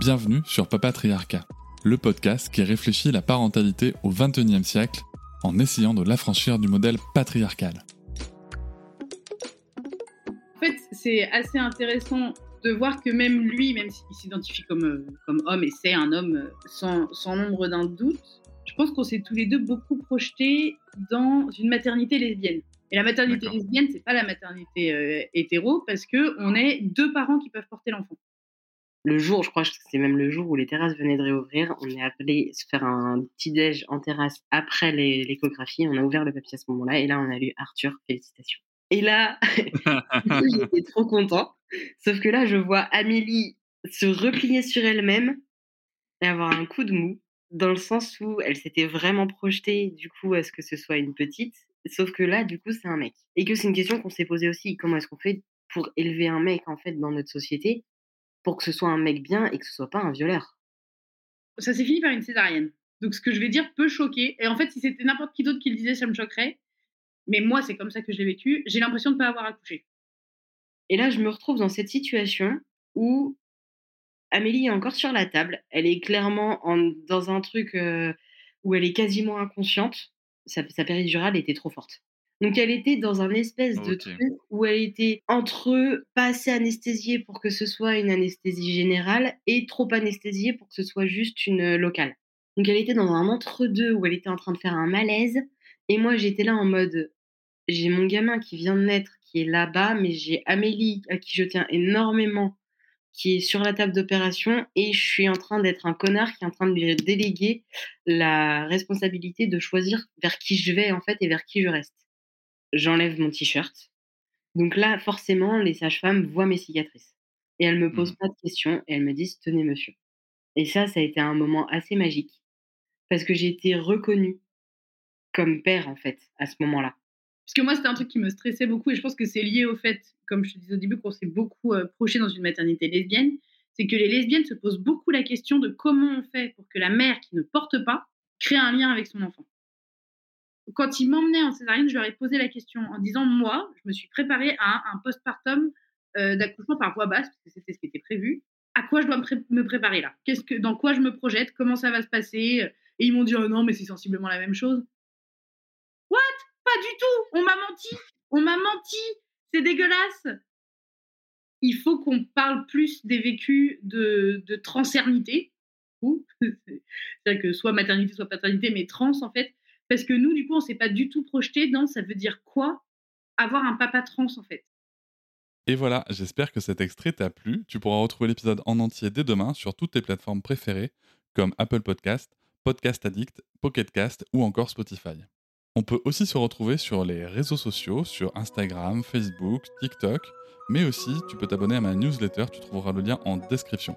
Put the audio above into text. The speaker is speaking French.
Bienvenue sur Papatriarcat, le podcast qui réfléchit la parentalité au XXIe siècle en essayant de l'affranchir du modèle patriarcal. En fait, c'est assez intéressant de voir que même lui, même s'il s'identifie comme, euh, comme homme et c'est un homme euh, sans, sans nombre d'un doute, je pense qu'on s'est tous les deux beaucoup projetés dans une maternité lesbienne. Et la maternité lesbienne, c'est pas la maternité euh, hétéro parce que on est deux parents qui peuvent porter l'enfant le jour, je crois que c'est même le jour où les terrasses venaient de réouvrir, on est appelé se faire un petit déj en terrasse après l'échographie. On a ouvert le papier à ce moment-là et là, on a lu Arthur, félicitations. Et là, j'étais trop content. Sauf que là, je vois Amélie se replier sur elle-même et avoir un coup de mou, dans le sens où elle s'était vraiment projetée, du coup, à ce que ce soit une petite. Sauf que là, du coup, c'est un mec. Et que c'est une question qu'on s'est posée aussi. Comment est-ce qu'on fait pour élever un mec, en fait, dans notre société pour que ce soit un mec bien et que ce soit pas un violeur. Ça s'est fini par une césarienne. Donc ce que je vais dire peut choquer. Et en fait, si c'était n'importe qui d'autre qui le disait, ça me choquerait. Mais moi, c'est comme ça que je l'ai vécu. J'ai l'impression de ne pas avoir accouché. Et là, je me retrouve dans cette situation où Amélie est encore sur la table. Elle est clairement dans un truc euh, où elle est quasiment inconsciente. Sa, sa péridurale était trop forte. Donc elle était dans un espèce de truc où elle était entre pas assez anesthésiée pour que ce soit une anesthésie générale et trop anesthésiée pour que ce soit juste une locale. Donc elle était dans un entre-deux où elle était en train de faire un malaise et moi j'étais là en mode j'ai mon gamin qui vient de naître qui est là-bas mais j'ai Amélie à qui je tiens énormément qui est sur la table d'opération et je suis en train d'être un connard qui est en train de lui déléguer la responsabilité de choisir vers qui je vais en fait et vers qui je reste j'enlève mon t-shirt. Donc là, forcément, les sages-femmes voient mes cicatrices. Et elles me mmh. posent pas de questions et elles me disent tenez monsieur. Et ça, ça a été un moment assez magique parce que j'ai été reconnue comme père en fait à ce moment-là. Parce que moi, c'était un truc qui me stressait beaucoup et je pense que c'est lié au fait, comme je te disais au début, qu'on s'est beaucoup euh, projeté dans une maternité lesbienne. C'est que les lesbiennes se posent beaucoup la question de comment on fait pour que la mère qui ne porte pas crée un lien avec son enfant quand ils m'emmenaient en césarienne, je leur ai posé la question en disant Moi, je me suis préparée à un postpartum euh, d'accouchement par voie basse, parce que c'était ce qui était prévu. À quoi je dois me, préparer là? Qu'est-ce que, Dans quoi je me projette? Comment ça va se passer? Et ils m'ont dit oh Non, mais c'est sensiblement la même chose. What? Pas du tout! On m'a menti! On m'a menti! C'est dégueulasse! Il faut qu'on parle plus des vécus de, de transernité, c'est-à-dire que soit maternité, soit paternité, mais trans en fait, parce que nous, du coup, on ne s'est pas du tout projeté dans ça veut dire quoi avoir un papa trans en fait. Et voilà, j'espère que cet extrait t'a plu. Tu pourras retrouver l'épisode en entier dès demain sur toutes tes plateformes préférées comme Apple Podcast, Podcast Addict, Pocket Cast ou encore Spotify. On peut aussi se retrouver sur les réseaux sociaux, sur Instagram, Facebook, TikTok, mais aussi tu peux t'abonner à ma newsletter, tu trouveras le lien en description.